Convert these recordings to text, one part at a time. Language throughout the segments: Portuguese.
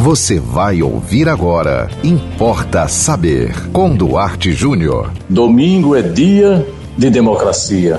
Você vai ouvir agora. Importa saber. Com Duarte Júnior. Domingo é dia de democracia.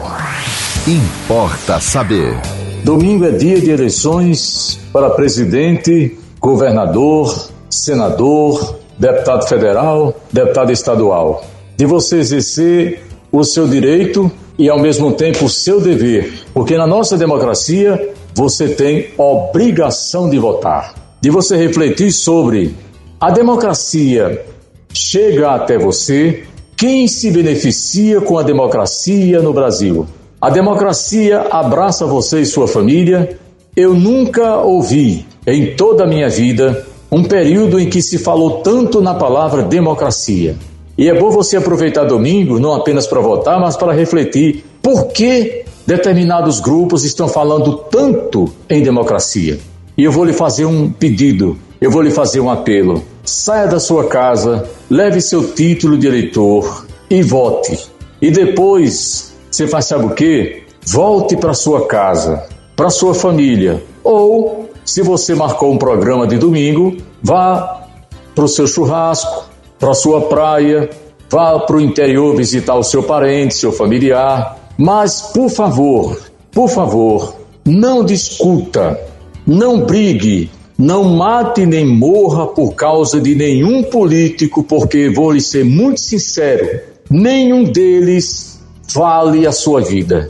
Importa saber. Domingo é dia de eleições para presidente, governador, senador, deputado federal, deputado estadual. De você exercer o seu direito e ao mesmo tempo o seu dever, porque na nossa democracia você tem obrigação de votar de você refletir sobre a democracia chega até você, quem se beneficia com a democracia no Brasil? A democracia abraça você e sua família. Eu nunca ouvi em toda a minha vida um período em que se falou tanto na palavra democracia. E é bom você aproveitar domingo não apenas para votar, mas para refletir por que determinados grupos estão falando tanto em democracia. E eu vou lhe fazer um pedido, eu vou lhe fazer um apelo. Saia da sua casa, leve seu título de eleitor e vote. E depois, você faz sabe o quê? Volte para sua casa, para sua família. Ou, se você marcou um programa de domingo, vá para o seu churrasco, para sua praia, vá para o interior visitar o seu parente, seu familiar. Mas, por favor, por favor, não discuta não brigue, não mate nem morra por causa de nenhum político, porque vou lhe ser muito sincero, nenhum deles vale a sua vida.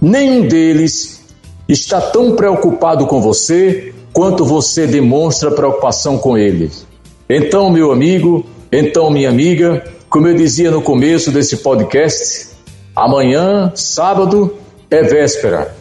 Nenhum deles está tão preocupado com você quanto você demonstra preocupação com ele. Então, meu amigo, então, minha amiga, como eu dizia no começo desse podcast, amanhã, sábado, é véspera,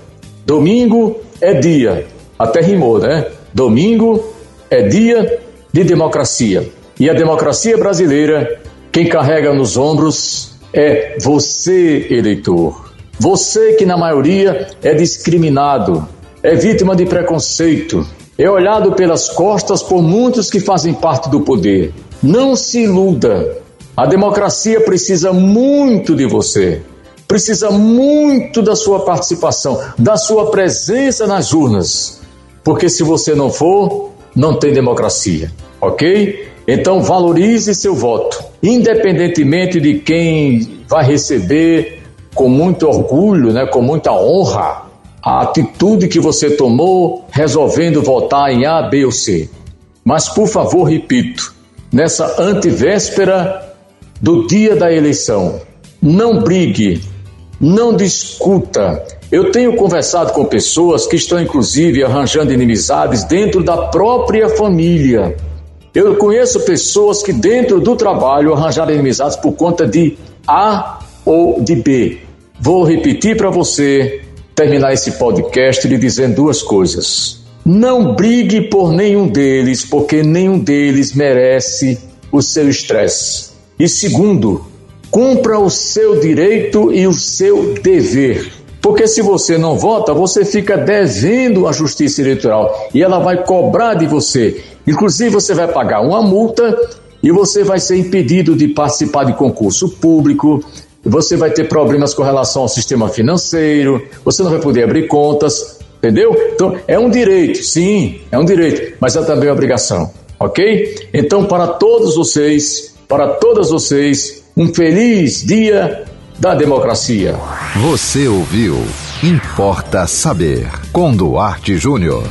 domingo é dia até rimou, né? Domingo é dia de democracia. E a democracia brasileira, quem carrega nos ombros é você, eleitor. Você que na maioria é discriminado, é vítima de preconceito, é olhado pelas costas por muitos que fazem parte do poder. Não se iluda. A democracia precisa muito de você. Precisa muito da sua participação, da sua presença nas urnas. Porque se você não for, não tem democracia, ok? Então valorize seu voto, independentemente de quem vai receber com muito orgulho, né, com muita honra, a atitude que você tomou resolvendo votar em A, B ou C. Mas por favor, repito, nessa antivéspera do dia da eleição, não brigue, não discuta, eu tenho conversado com pessoas que estão, inclusive, arranjando inimizades dentro da própria família. Eu conheço pessoas que, dentro do trabalho, arranjaram inimizades por conta de A ou de B. Vou repetir para você, terminar esse podcast lhe dizendo duas coisas. Não brigue por nenhum deles, porque nenhum deles merece o seu estresse. E segundo, cumpra o seu direito e o seu dever. Porque se você não vota, você fica devendo à justiça eleitoral e ela vai cobrar de você. Inclusive, você vai pagar uma multa e você vai ser impedido de participar de concurso público. Você vai ter problemas com relação ao sistema financeiro, você não vai poder abrir contas, entendeu? Então, é um direito, sim, é um direito, mas é também uma obrigação, ok? Então, para todos vocês, para todas vocês, um feliz dia da democracia. Você ouviu Importa Saber, com Duarte Júnior.